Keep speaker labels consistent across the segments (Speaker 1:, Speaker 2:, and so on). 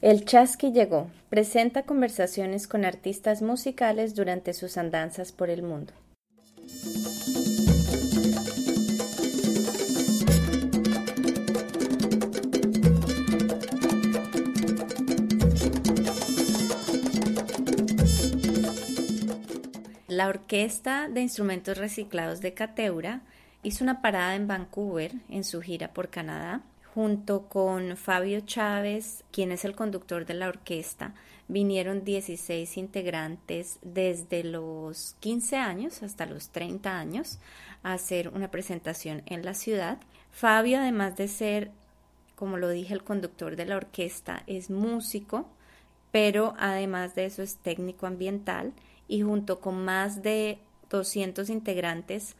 Speaker 1: El Chasqui llegó. Presenta conversaciones con artistas musicales durante sus andanzas por el mundo. La Orquesta de Instrumentos Reciclados de Cateura hizo una parada en Vancouver en su gira por Canadá Junto con Fabio Chávez, quien es el conductor de la orquesta, vinieron 16 integrantes desde los 15 años hasta los 30 años a hacer una presentación en la ciudad. Fabio, además de ser, como lo dije, el conductor de la orquesta, es músico, pero además de eso es técnico ambiental y junto con más de 200 integrantes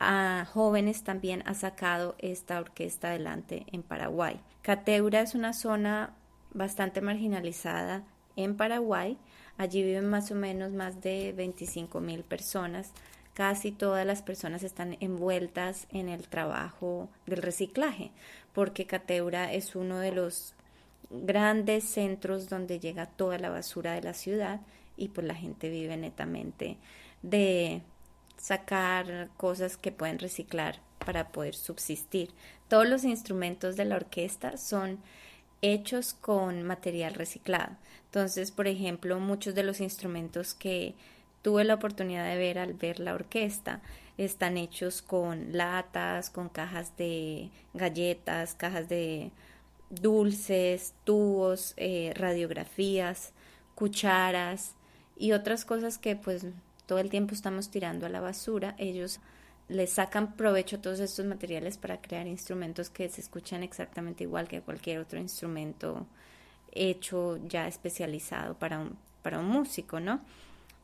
Speaker 1: a jóvenes también ha sacado esta orquesta adelante en Paraguay. Cateura es una zona bastante marginalizada en Paraguay. Allí viven más o menos más de 25 mil personas. Casi todas las personas están envueltas en el trabajo del reciclaje, porque Cateura es uno de los grandes centros donde llega toda la basura de la ciudad y pues la gente vive netamente de sacar cosas que pueden reciclar para poder subsistir. Todos los instrumentos de la orquesta son hechos con material reciclado. Entonces, por ejemplo, muchos de los instrumentos que tuve la oportunidad de ver al ver la orquesta están hechos con latas, con cajas de galletas, cajas de dulces, tubos, eh, radiografías, cucharas y otras cosas que pues todo el tiempo estamos tirando a la basura, ellos les sacan provecho a todos estos materiales para crear instrumentos que se escuchan exactamente igual que cualquier otro instrumento hecho ya especializado para un, para un músico, ¿no?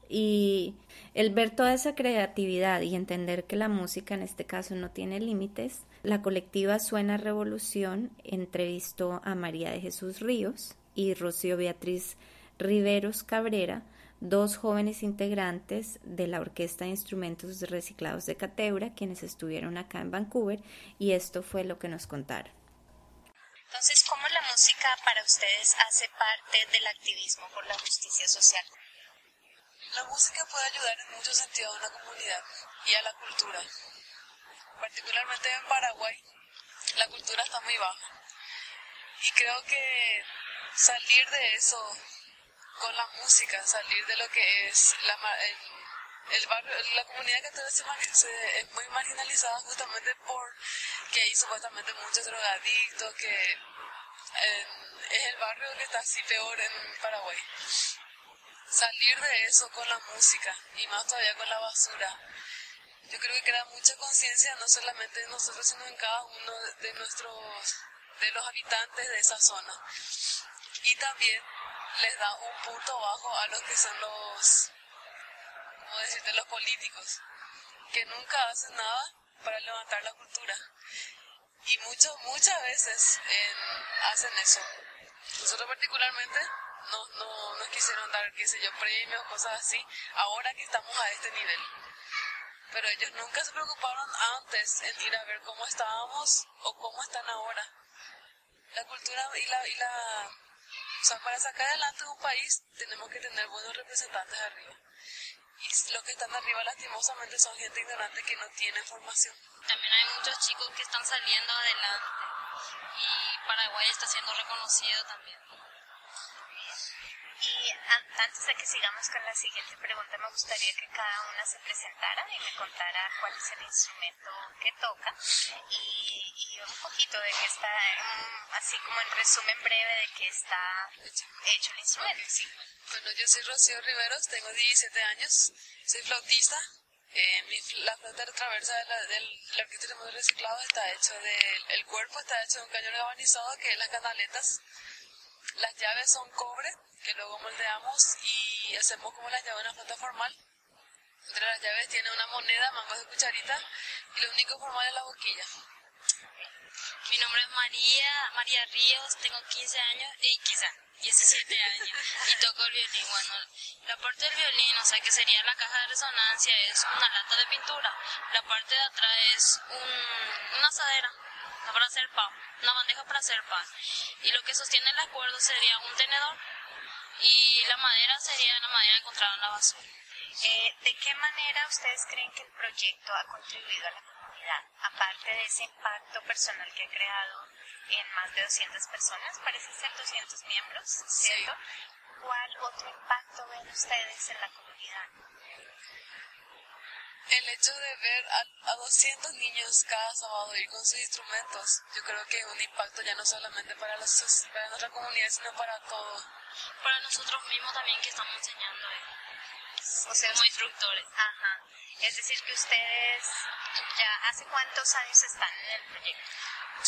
Speaker 1: Y el ver toda esa creatividad y entender que la música en este caso no tiene límites, la colectiva Suena Revolución entrevistó a María de Jesús Ríos y Rocío Beatriz Riveros Cabrera, dos jóvenes integrantes de la Orquesta de Instrumentos Reciclados de Cateura, quienes estuvieron acá en Vancouver, y esto fue lo que nos contaron.
Speaker 2: Entonces, ¿cómo la música para ustedes hace parte del activismo por la justicia social?
Speaker 3: La música puede ayudar en muchos sentidos a una comunidad y a la cultura. Particularmente en Paraguay, la cultura está muy baja. Y creo que salir de eso con la música, salir de lo que es la, el, barrio, la comunidad que se, es muy marginalizada justamente por que hay supuestamente muchos drogadictos, que es el barrio que está así peor en Paraguay. Salir de eso con la música y más todavía con la basura. Yo creo que crea mucha conciencia no solamente en nosotros, sino en cada uno de nuestros, de los habitantes de esa zona. Y también les da un punto bajo a los que son los, ¿cómo decirte?, los políticos, que nunca hacen nada para levantar la cultura. Y muchos, muchas veces hacen eso. Nosotros particularmente no, no nos quisieron dar, qué sé yo, premios, cosas así, ahora que estamos a este nivel. Pero ellos nunca se preocuparon antes en ir a ver cómo estábamos o cómo están ahora. La cultura y la, y la o sea, para sacar adelante un país tenemos que tener buenos representantes arriba. Y los que están arriba lastimosamente son gente ignorante que no tiene formación.
Speaker 2: También hay muchos chicos que están saliendo adelante y Paraguay está siendo reconocido también. Y antes de que sigamos con la siguiente pregunta, me gustaría que cada una se presentara y me contara cuál es el instrumento que toca y, un poquito de qué está, así como en resumen breve de qué está hecho el instrumento.
Speaker 3: Bueno, yo soy Rocío Riveros, tengo 17 años, soy flautista. Eh, mi, la flauta traversa de la, del, arquitecto de reciclado está hecho de, el cuerpo está hecho de un cañón galvanizado que es las canaletas. Las llaves son cobre que luego moldeamos y hacemos como la llave de una flauta formal. Entre las llaves tiene una moneda, mangos de cucharita y lo único formal es la boquilla.
Speaker 2: Mi nombre es María, María Ríos, tengo 15 años, y quizá 17 años y toco el violín. Bueno, la parte del violín, o sea que sería la caja de resonancia, es una lata de pintura. La parte de atrás es un, una asadera
Speaker 4: para hacer pan, una bandeja para hacer pan. Y lo que sostiene las cuerdas sería un tenedor y la madera sería la madera encontrada en la basura.
Speaker 2: Eh, ¿De qué manera ustedes creen que el proyecto ha contribuido a la comunidad? Aparte de ese impacto personal que ha creado en más de 200 personas, parece ser 200 miembros, ¿cierto? ¿Cuál otro impacto ven ustedes en la comunidad?
Speaker 3: El hecho de ver a, a 200 niños cada sábado ir con sus instrumentos, yo creo que es un impacto ya no solamente para, los, para nuestra comunidad, sino para todo.
Speaker 4: Para nosotros mismos también que estamos enseñando. Eh
Speaker 2: o sea,
Speaker 4: como instructores.
Speaker 2: Ajá. Es decir, que ustedes ya hace cuántos años están en el proyecto?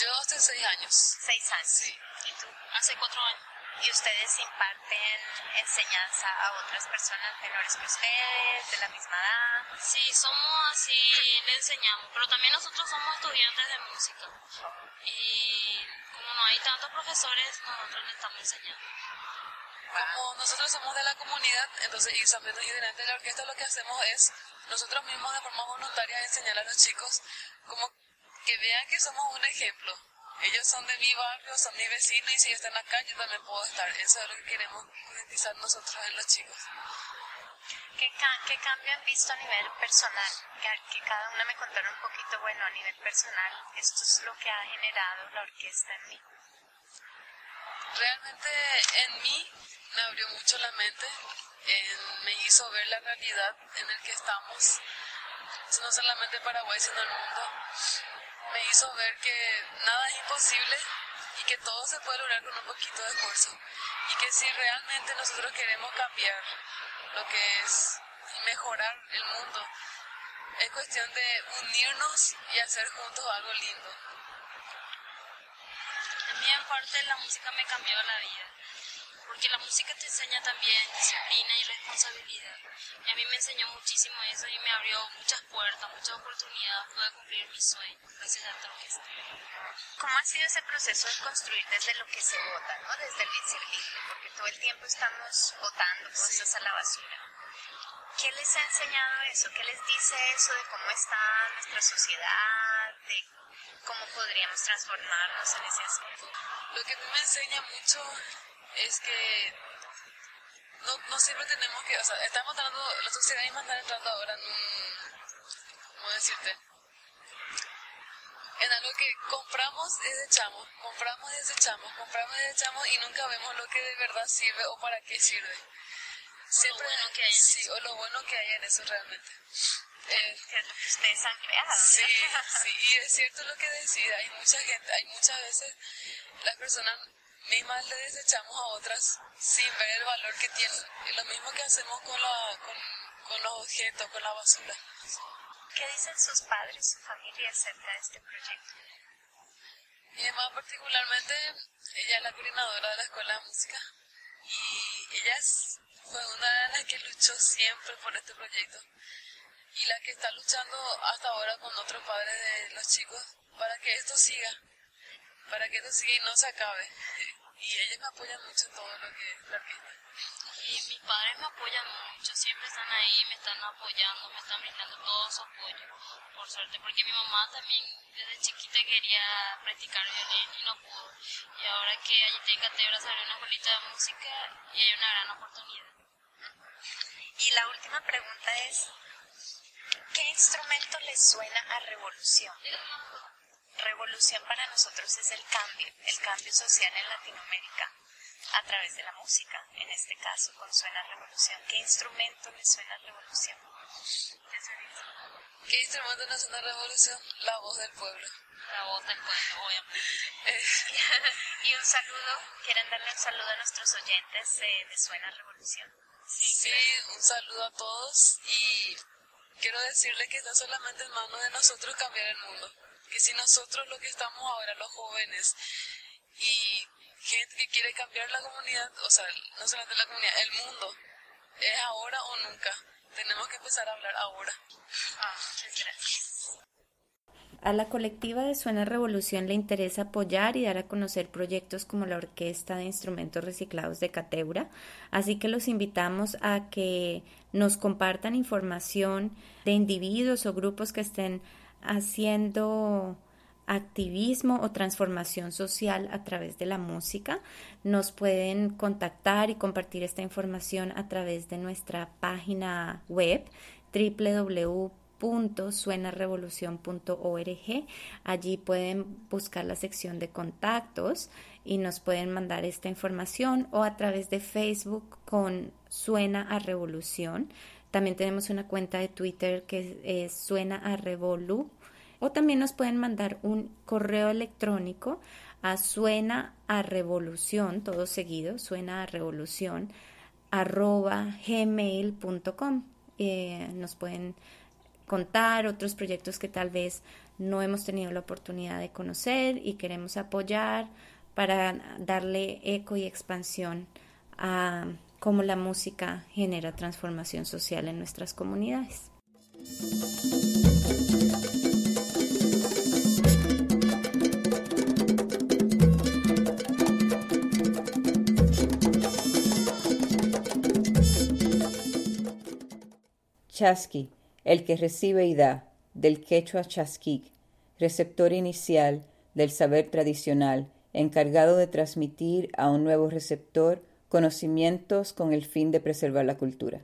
Speaker 3: Yo hace seis años.
Speaker 2: Seis años.
Speaker 3: Sí.
Speaker 2: ¿Y tú?
Speaker 4: Hace cuatro años.
Speaker 2: ¿Y ustedes imparten enseñanza a otras personas menores que ustedes, de la misma edad?
Speaker 4: Sí, somos así, le enseñamos, pero también nosotros somos estudiantes de música. Y como no hay tantos profesores, nosotros le estamos enseñando
Speaker 3: como nosotros somos de la comunidad, entonces y también delante de la orquesta lo que hacemos es nosotros mismos de forma voluntaria enseñar a los chicos como que vean que somos un ejemplo. Ellos son de mi barrio, son mi vecino y si están acá yo también puedo estar. Eso es lo que queremos garantizar nosotros en los chicos.
Speaker 2: ¿Qué, ¿Qué, cambio han visto a nivel personal? Que, que cada una me contara un poquito, bueno, a nivel personal, esto es lo que ha generado la orquesta en mí.
Speaker 3: Realmente en mí me abrió mucho la mente, me hizo ver la realidad en el que estamos, no solamente Paraguay, sino el mundo. Me hizo ver que nada es imposible y que todo se puede lograr con un poquito de esfuerzo. Y que si realmente nosotros queremos cambiar lo que es mejorar el mundo, es cuestión de unirnos y hacer juntos algo lindo.
Speaker 4: A mí en parte la música me cambió la vida porque la música te enseña también disciplina y responsabilidad. Y a mí me enseñó muchísimo eso y me abrió muchas puertas, muchas oportunidades, pude cumplir mi sueño gracias a esta orquesta.
Speaker 2: ¿Cómo ha sido ese proceso de construir desde lo que se vota, ¿no? desde el inservible? Porque todo el tiempo estamos votando cosas a la basura. ¿Qué les ha enseñado eso? ¿Qué les dice eso de cómo está nuestra sociedad, de cómo podríamos transformarnos en ese aspecto?
Speaker 3: Lo que a mí me enseña mucho es que no, no siempre tenemos que, o sea, estamos entrando, la sociedad misma está entrando ahora en un, ¿cómo decirte? En algo que compramos y desechamos, compramos y desechamos, compramos y desechamos y nunca vemos lo que de verdad sirve o para qué sirve.
Speaker 4: Siempre, o lo bueno que hay en
Speaker 3: sí, o lo bueno que hay en eso realmente.
Speaker 2: Eh, que es lo que ustedes han creado.
Speaker 3: Sí, sí, y es cierto lo que decís, hay mucha gente, hay muchas veces las personas mismas le desechamos a otras sin ver el valor que tienen. Es lo mismo que hacemos con, la, con, con los objetos, con la basura.
Speaker 2: ¿Qué dicen sus padres, su familia acerca de este proyecto?
Speaker 3: Mi mamá particularmente, ella es la coordinadora de la escuela de música y ella fue una de las que luchó siempre por este proyecto y la que está luchando hasta ahora con otros padres de los chicos para que esto siga, para que esto siga y no se acabe. Y ellos me apoyan mucho en todo lo que es la orquesta.
Speaker 4: Y mis padres me apoyan mucho, siempre están ahí, me están apoyando, me están brindando todo su apoyo, por suerte, porque mi mamá también desde chiquita quería practicar violín y no pudo. Y ahora que allí en Catebra se abrió una escuelita de música y hay una gran oportunidad.
Speaker 2: Y la última pregunta es, ¿qué instrumento le suena a revolución? Revolución para nosotros es el cambio, el cambio social en Latinoamérica a través de la música, en este caso con Suena Revolución. ¿Qué instrumento le suena Revolución?
Speaker 3: ¿Qué instrumento le suena Revolución? La voz del pueblo.
Speaker 4: La voz del pueblo, obviamente.
Speaker 2: y un saludo, ¿quieren darle un saludo a nuestros oyentes de, de Suena Revolución?
Speaker 3: Sí, un saludo a todos y quiero decirle que está solamente en manos de nosotros cambiar el mundo que si nosotros lo que estamos ahora, los jóvenes, y gente que quiere cambiar la comunidad, o sea, no solamente la comunidad, el mundo, es ahora o nunca. Tenemos que empezar a hablar ahora.
Speaker 2: Ah, muchas gracias.
Speaker 1: A la colectiva de Suena Revolución le interesa apoyar y dar a conocer proyectos como la Orquesta de Instrumentos Reciclados de Cateura, así que los invitamos a que nos compartan información de individuos o grupos que estén haciendo activismo o transformación social a través de la música. Nos pueden contactar y compartir esta información a través de nuestra página web www.suenarevolucion.org. Allí pueden buscar la sección de contactos y nos pueden mandar esta información o a través de Facebook con Suena a Revolución. También tenemos una cuenta de Twitter que es Suena a Revolu o también nos pueden mandar un correo electrónico a suena a revolución, todo seguido, suena a revolución, arroba gmail.com. Eh, nos pueden contar otros proyectos que tal vez no hemos tenido la oportunidad de conocer y queremos apoyar para darle eco y expansión a cómo la música genera transformación social en nuestras comunidades.
Speaker 5: Chasqui, el que recibe y da, del quechua chasquic, receptor inicial del saber tradicional, encargado de transmitir a un nuevo receptor conocimientos con el fin de preservar la cultura.